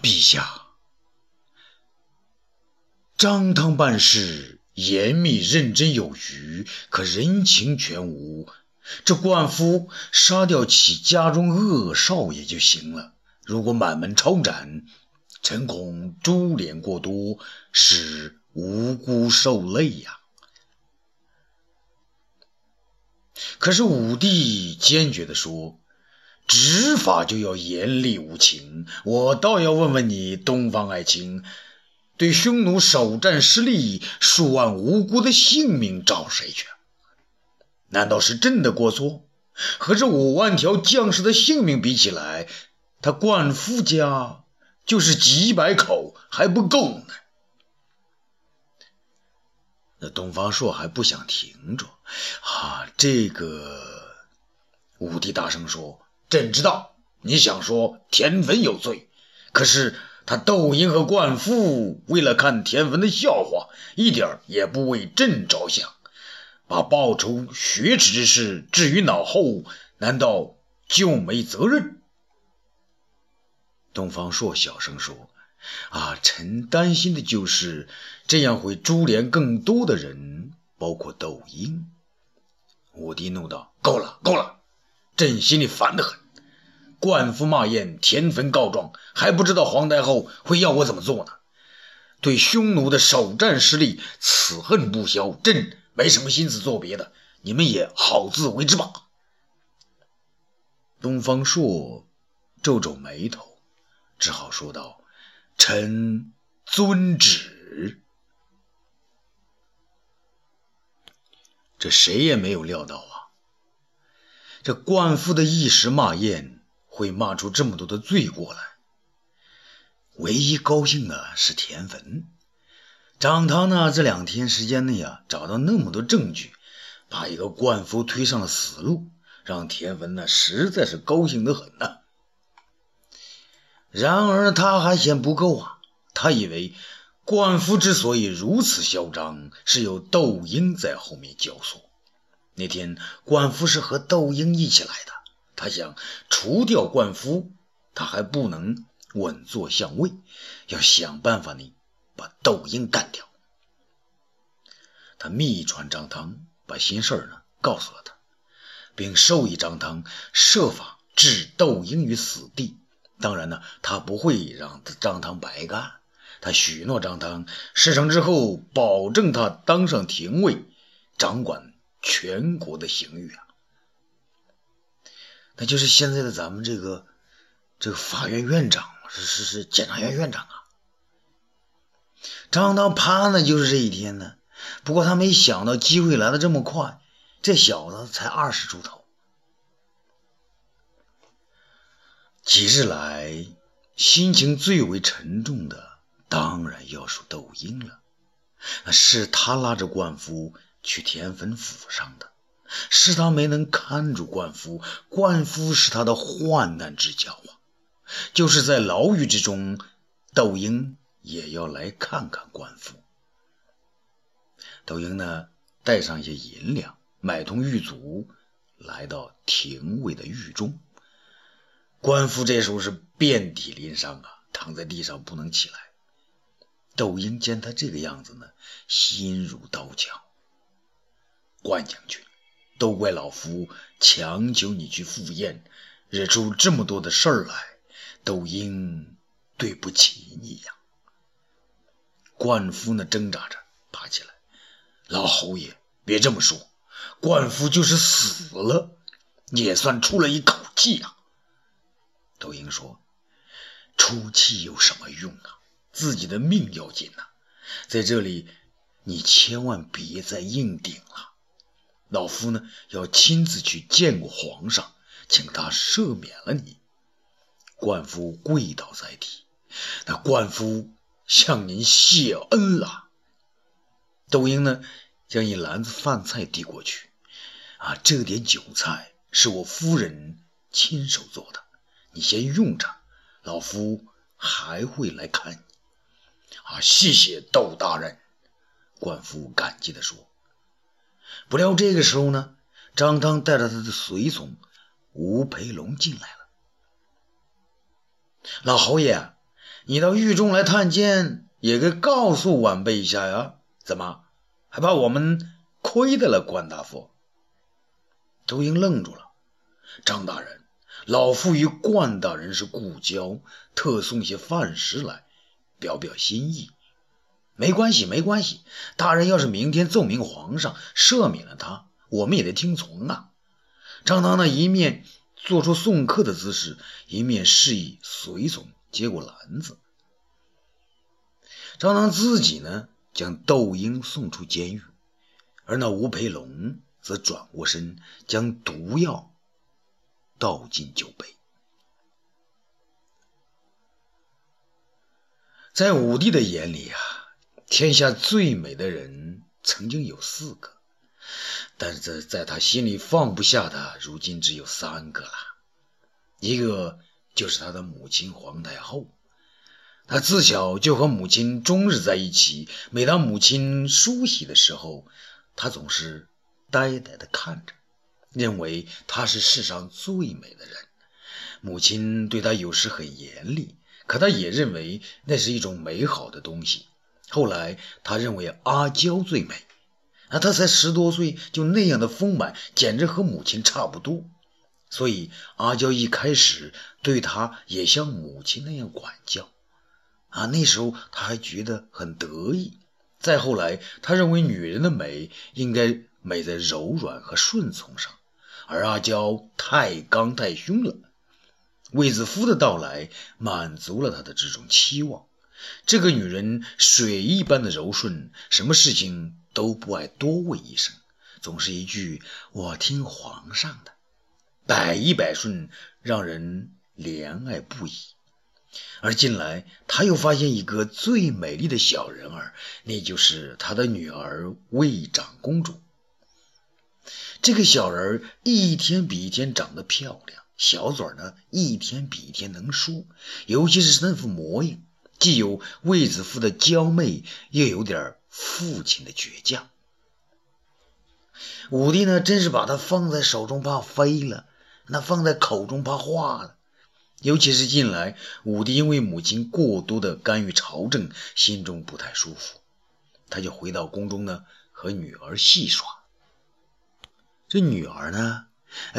陛下，张汤办事严密认真有余，可人情全无。这灌夫杀掉其家中恶少爷就行了。如果满门抄斩，臣恐株连过多，使无辜受累呀。可是武帝坚决地说：“执法就要严厉无情。我倒要问问你，东方爱卿，对匈奴首战失利，数万无辜的性命找谁去？难道是朕的过错？和这五万条将士的性命比起来，他冠夫家就是几百口还不够呢。”那东方朔还不想停住，啊，这个武帝大声说：“朕知道你想说田汾有罪，可是他窦婴和灌夫为了看田汾的笑话，一点也不为朕着想，把报仇雪耻之事置于脑后，难道就没责任？”东方朔小声说。啊，臣担心的就是这样会株连更多的人，包括窦婴。武帝怒道：“够了，够了！朕心里烦得很。冠夫骂燕，田汾告状，还不知道皇太后会要我怎么做呢？对匈奴的首战失利，此恨不消，朕没什么心思做别的，你们也好自为之吧。”东方朔皱皱眉头，只好说道。臣遵旨。这谁也没有料到啊！这冠夫的一时骂燕，会骂出这么多的罪过来。唯一高兴的是田汾。张汤呢，这两天时间内啊，找到那么多证据，把一个冠夫推上了死路，让田汾呢，实在是高兴的很呐。然而他还嫌不够啊！他以为冠夫之所以如此嚣张，是有窦婴在后面教唆。那天冠夫是和窦婴一起来的，他想除掉冠夫，他还不能稳坐相位，要想办法呢，把窦婴干掉。他密传张汤，把心事呢告诉了他，并授意张汤设法置窦婴于死地。当然呢，他不会让张汤白干。他许诺张汤，事成之后保证他当上廷尉，掌管全国的刑狱啊。那就是现在的咱们这个这个法院院长，是是是检察院院长啊。张汤盼的就是这一天呢。不过他没想到机会来的这么快，这小子才二十出头。几日来，心情最为沉重的，当然要数窦婴了。是他拉着灌夫去田汾府上的，是他没能看住灌夫，灌夫是他的患难之交啊。就是在牢狱之中，窦婴也要来看看灌夫。窦婴呢，带上一些银两，买通狱卒，来到廷尉的狱中。官夫这时候是遍体鳞伤啊，躺在地上不能起来。窦婴见他这个样子呢，心如刀绞。关将军，都怪老夫强求你去赴宴，惹出这么多的事儿来，窦婴对不起你呀。冠夫呢挣扎着爬起来，老侯爷别这么说，冠夫就是死了，也算出了一口气呀。窦婴说：“出气有什么用啊？自己的命要紧呐！在这里，你千万别再硬顶了。老夫呢，要亲自去见过皇上，请他赦免了你。”冠夫跪倒在地：“那冠夫向您谢恩了。”窦婴呢，将一篮子饭菜递过去：“啊，这点酒菜是我夫人亲手做的。”你先用着，老夫还会来看你。啊，谢谢窦大人，冠夫感激地说。不料这个时候呢，张汤带着他的随从吴培龙进来了。老侯爷，你到狱中来探监，也该告诉晚辈一下呀。怎么还怕我们亏待了关大夫？周英愣住了。张大人，老夫与关大人是故交，特送些饭食来，表表心意。没关系，没关系。大人要是明天奏明皇上赦免了他，我们也得听从啊。张汤呢，一面做出送客的姿势，一面示意随从接过篮子。张汤自己呢，将窦婴送出监狱，而那吴培龙则转过身，将毒药倒进酒杯。在武帝的眼里啊，天下最美的人曾经有四个。但是在他心里放不下的，如今只有三个了。一个就是他的母亲皇太后，他自小就和母亲终日在一起。每当母亲梳洗的时候，他总是呆呆地看着，认为她是世上最美的人。母亲对他有时很严厉，可他也认为那是一种美好的东西。后来，他认为阿娇最美。啊他才十多岁，就那样的丰满，简直和母亲差不多。所以阿娇一开始对他也像母亲那样管教。啊，那时候他还觉得很得意。再后来，他认为女人的美应该美在柔软和顺从上，而阿娇太刚太凶了。卫子夫的到来满足了他的这种期望。这个女人水一般的柔顺，什么事情？都不爱多问一声，总是一句“我听皇上的”，百依百顺，让人怜爱不已。而近来，他又发现一个最美丽的小人儿，那就是他的女儿魏长公主。这个小人儿一天比一天长得漂亮，小嘴呢一天比一天能说，尤其是那副模样，既有卫子夫的娇媚，又有点父亲的倔强，武帝呢，真是把他放在手中怕飞了，那放在口中怕化了。尤其是近来，武帝因为母亲过多的干预朝政，心中不太舒服，他就回到宫中呢，和女儿戏耍。这女儿呢，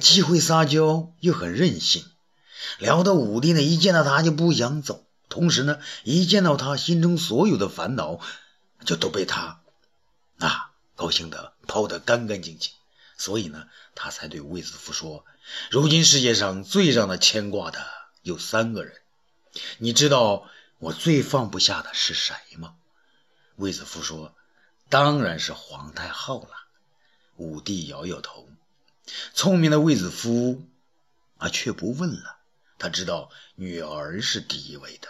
既会撒娇，又很任性，聊得武帝呢，一见到她就不想走，同时呢，一见到他，心中所有的烦恼。就都被他啊高兴的抛得干干净净，所以呢，他才对卫子夫说：“如今世界上最让他牵挂的有三个人，你知道我最放不下的是谁吗？”卫子夫说：“当然是皇太后了。”武帝摇摇头。聪明的卫子夫啊，却不问了。他知道女儿是第一位的，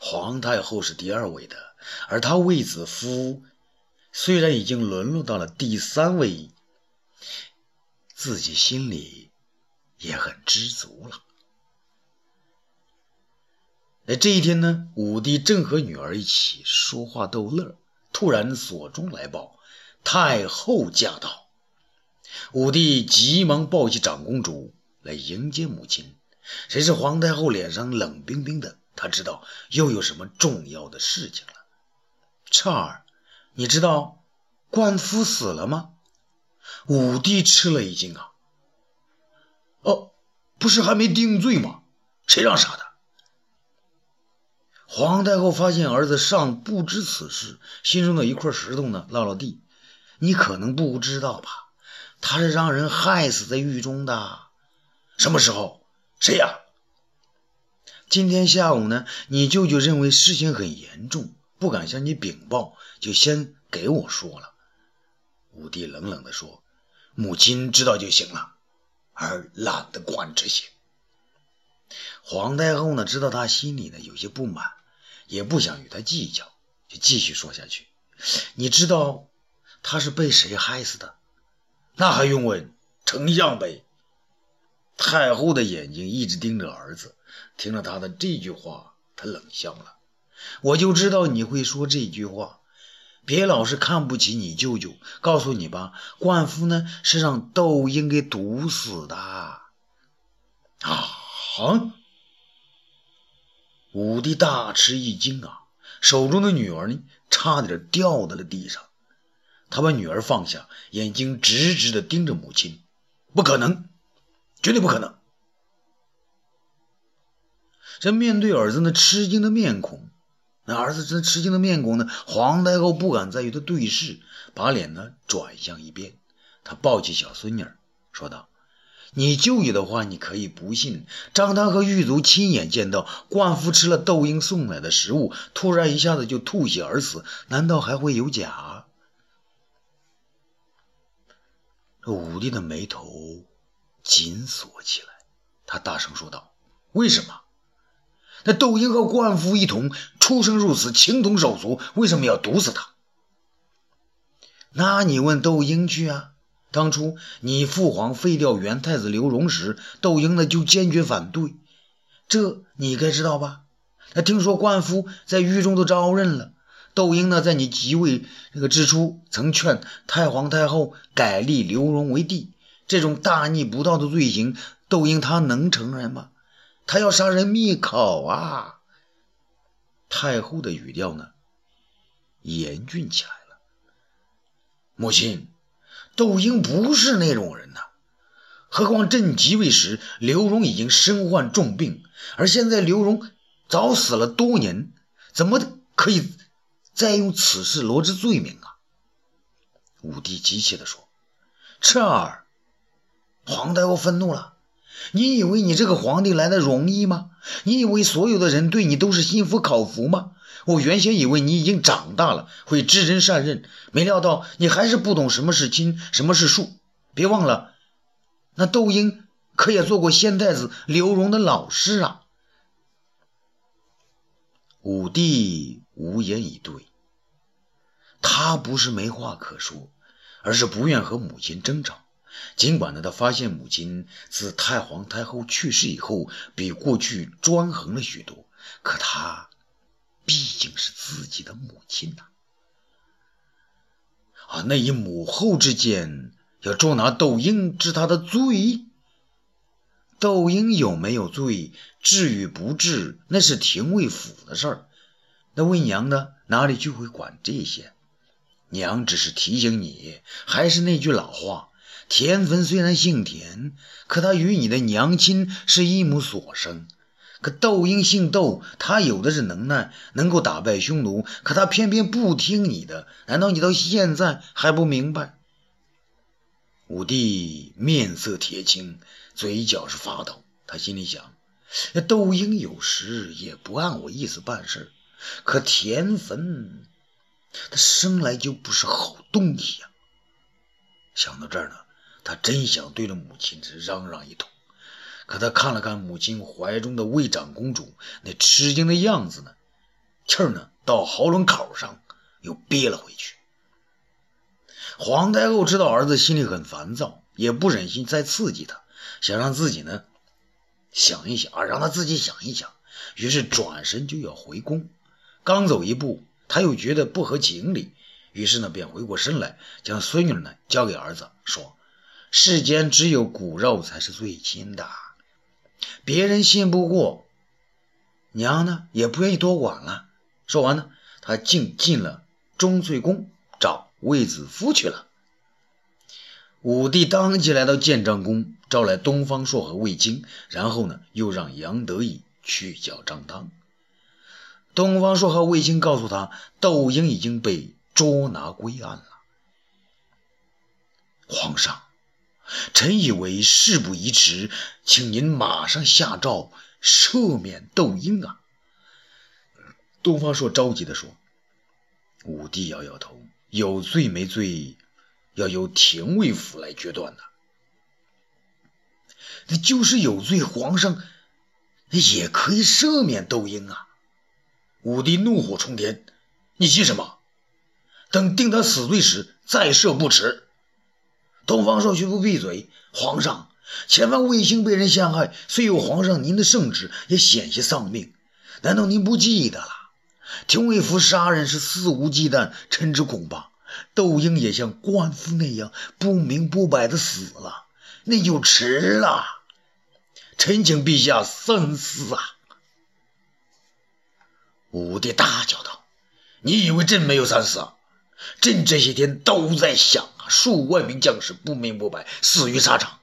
皇太后是第二位的。而他卫子夫虽然已经沦落到了第三位，自己心里也很知足了。哎，这一天呢，武帝正和女儿一起说话逗乐，突然所中来报，太后驾到。武帝急忙抱起长公主来迎接母亲，谁知皇太后脸上冷冰冰的，他知道又有什么重要的事情了。彻儿，你知道官夫死了吗？武帝吃了一惊啊！哦，不是还没定罪吗？谁让杀的？皇太后发现儿子尚不知此事，心中的一块石头呢落了地。你可能不知道吧？他是让人害死在狱中的。什么时候？谁呀？今天下午呢？你舅舅认为事情很严重。不敢向你禀报，就先给我说了。武帝冷冷地说：“母亲知道就行了，儿懒得管这些。”皇太后呢，知道他心里呢有些不满，也不想与他计较，就继续说下去：“你知道他是被谁害死的？那还用问？丞相呗。”太后的眼睛一直盯着儿子，听了他的这句话，他冷笑了。我就知道你会说这句话，别老是看不起你舅舅。告诉你吧，冠夫呢是让窦婴给毒死的。啊！武帝大吃一惊啊，手中的女儿呢，差点掉在了地上。他把女儿放下，眼睛直直的盯着母亲。不可能，绝对不可能！这面对儿子那吃惊的面孔，那儿子这吃惊的面孔呢？皇太后不敢再与他对视，把脸呢转向一边。他抱起小孙女，说道：“你舅爷的话，你可以不信。张汤和狱卒亲眼见到灌夫吃了窦婴送来的食物，突然一下子就吐血而死，难道还会有假？”这武帝的眉头紧锁起来，他大声说道：“为什么？那窦婴和灌夫一同出生入死，情同手足，为什么要毒死他？那你问窦婴去啊！当初你父皇废掉元太子刘荣时，窦婴呢就坚决反对，这你该知道吧？他听说灌夫在狱中都招认了。”窦婴呢，在你即位这个之初，曾劝太皇太后改立刘荣为帝。这种大逆不道的罪行，窦婴他能承认吗？他要杀人灭口啊！太后的语调呢，严峻起来了。母亲，窦婴不是那种人呐。何况朕即位时，刘荣已经身患重病，而现在刘荣早死了多年，怎么可以？再用此事罗织罪名啊！武帝急切地说：“彻儿，皇太后愤怒了。你以为你这个皇帝来的容易吗？你以为所有的人对你都是心服口服吗？我原先以为你已经长大了，会知人善任，没料到你还是不懂什么是亲，什么是恕。别忘了，那窦婴可也做过先太子刘荣的老师啊！”武帝无言以对。他不是没话可说，而是不愿和母亲争吵。尽管呢，他发现母亲自太皇太后去世以后，比过去专横了许多，可他毕竟是自己的母亲呐。啊，那以母后之见，要捉拿窦婴治他的罪，窦婴有没有罪，治与不治，那是廷尉府的事儿。那魏娘呢，哪里就会管这些？娘只是提醒你，还是那句老话，田汾虽然姓田，可他与你的娘亲是一母所生。可窦婴姓窦，他有的是能耐，能够打败匈奴，可他偏偏不听你的。难道你到现在还不明白？武帝面色铁青，嘴角是发抖。他心里想：窦婴有时也不按我意思办事，可田汾……他生来就不是好东西呀！想到这儿呢，他真想对着母亲是嚷嚷一通。可他看了看母亲怀中的魏长公主那吃惊的样子呢，气儿呢到喉咙口上又憋了回去。皇太后知道儿子心里很烦躁，也不忍心再刺激他，想让自己呢想一想啊，让他自己想一想。于是转身就要回宫，刚走一步。他又觉得不合情理，于是呢，便回过身来，将孙女呢交给儿子，说：“世间只有骨肉才是最亲的，别人信不过，娘呢也不愿意多管了。”说完呢，他竟进了钟粹宫找卫子夫去了。武帝当即来到建章宫，招来东方朔和卫青，然后呢，又让杨得意去叫张汤。东方朔和卫青告诉他，窦婴已经被捉拿归案了。皇上，臣以为事不宜迟，请您马上下诏赦免窦婴啊！东方朔着急地说。武帝摇摇头，有罪没罪，要由廷尉府来决断的。那就是有罪，皇上也可以赦免窦婴啊！武帝怒火冲天：“你急什么？等定他死罪时再赦不迟。”东方朔却不闭嘴：“皇上，前番卫星被人陷害，虽有皇上您的圣旨，也险些丧命。难道您不记得了？廷尉府杀人是肆无忌惮，臣之恐怕窦婴也像官夫那样不明不白的死了，那就迟了。臣请陛下三思啊！”武帝大叫道：“你以为朕没有三思啊？朕这些天都在想，数万名将士不明不白死于沙场，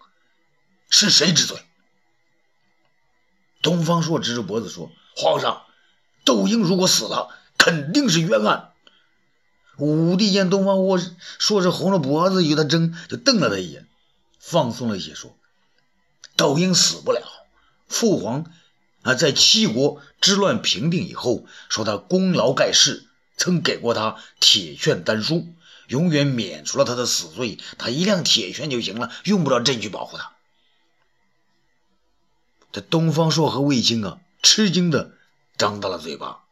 是谁之罪？”东方朔指着脖子说：“皇上，窦婴如果死了，肯定是冤案。”武帝见东方朔说是红着脖子与他争，就瞪了他一眼，放松了一些说：“窦婴死不了，父皇。”啊，在七国之乱平定以后，说他功劳盖世，曾给过他铁券丹书，永远免除了他的死罪。他一辆铁券就行了，用不着朕去保护他。这东方朔和卫青啊，吃惊的张大了嘴巴。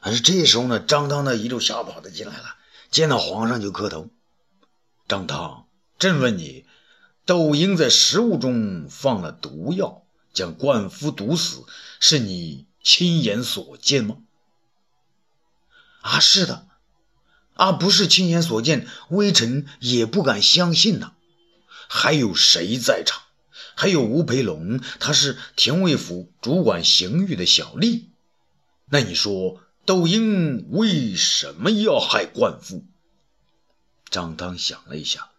而是这时候呢，张汤呢一路小跑的进来了，见到皇上就磕头。张汤，朕问你，窦婴在食物中放了毒药。将灌夫毒死，是你亲眼所见吗？啊，是的，啊，不是亲眼所见，微臣也不敢相信呐。还有谁在场？还有吴培龙，他是廷尉府主管刑狱的小吏。那你说，窦婴为什么要害灌夫？张汤想了一下，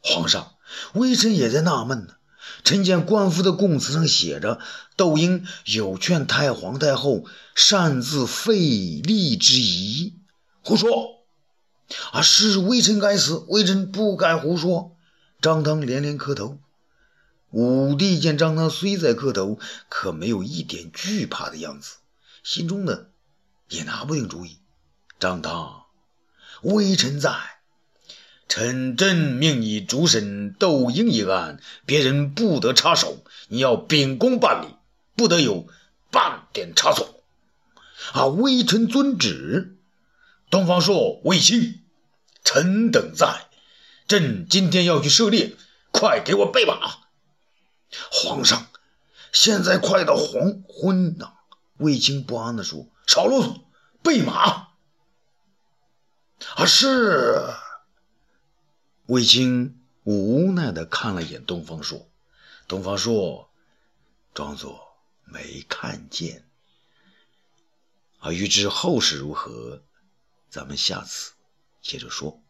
皇上，微臣也在纳闷呢。臣见灌夫的供词上写着：“窦婴有劝太皇太后擅自废立之疑。”胡说！啊，是微臣该死，微臣不该胡说。张汤连连磕头。武帝见张汤虽在磕头，可没有一点惧怕的样子，心中呢也拿不定主意。张汤，微臣在。臣朕命你主审窦婴一案，别人不得插手，你要秉公办理，不得有半点差错。啊，微臣遵旨。东方朔、卫青，臣等在。朕今天要去狩猎，快给我备马。皇上，现在快到黄昏了。卫青不安地说：“少啰嗦，备马。”啊，是。卫青无奈地看了眼东方朔，东方朔装作没看见。啊，欲知后事如何，咱们下次接着说。